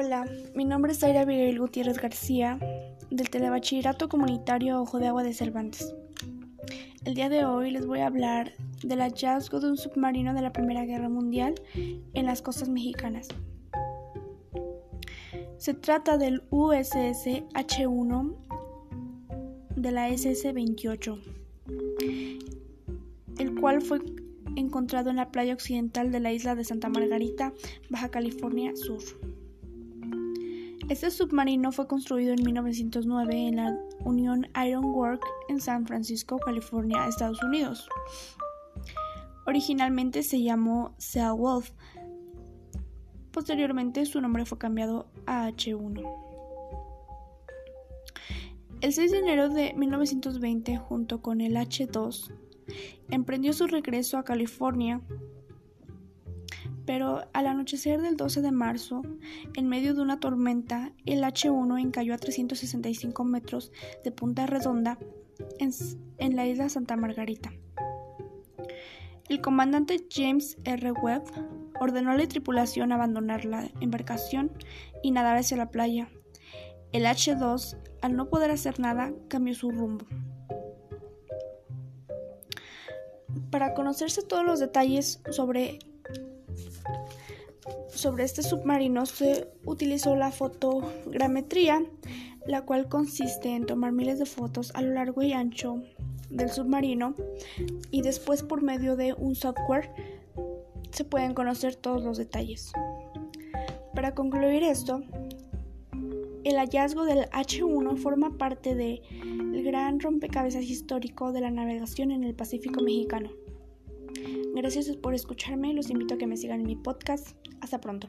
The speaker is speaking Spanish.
Hola, mi nombre es Aira Miguel Gutiérrez García, del Telebachillerato Comunitario Ojo de Agua de Cervantes. El día de hoy les voy a hablar del hallazgo de un submarino de la Primera Guerra Mundial en las costas mexicanas. Se trata del USS H-1 de la SS-28, el cual fue encontrado en la playa occidental de la isla de Santa Margarita, Baja California Sur. Este submarino fue construido en 1909 en la Union Iron Work en San Francisco, California, Estados Unidos. Originalmente se llamó Wolf. Posteriormente su nombre fue cambiado a H1. El 6 de enero de 1920, junto con el H2, emprendió su regreso a California, pero al anochecer del 12 de marzo, en medio de una tormenta, el H1 encalló a 365 metros de Punta Redonda en, la isla Santa Margarita. El comandante James R. Webb ordenó a la tripulación abandonar la embarcación y nadar hacia la playa. El H2, al no poder hacer nada, cambió su rumbo. Para conocerse todos los detalles sobre, sobre este submarino se utilizó la fotogrametría, la cual consiste en tomar miles de fotos a lo largo y ancho del submarino y después por medio de un software se pueden conocer todos los detalles. Para concluir esto, el hallazgo del H1 forma parte del gran rompecabezas histórico de la navegación en el Pacífico mexicano. Gracias por escucharme, los invito a que me sigan en mi podcast. Hasta pronto.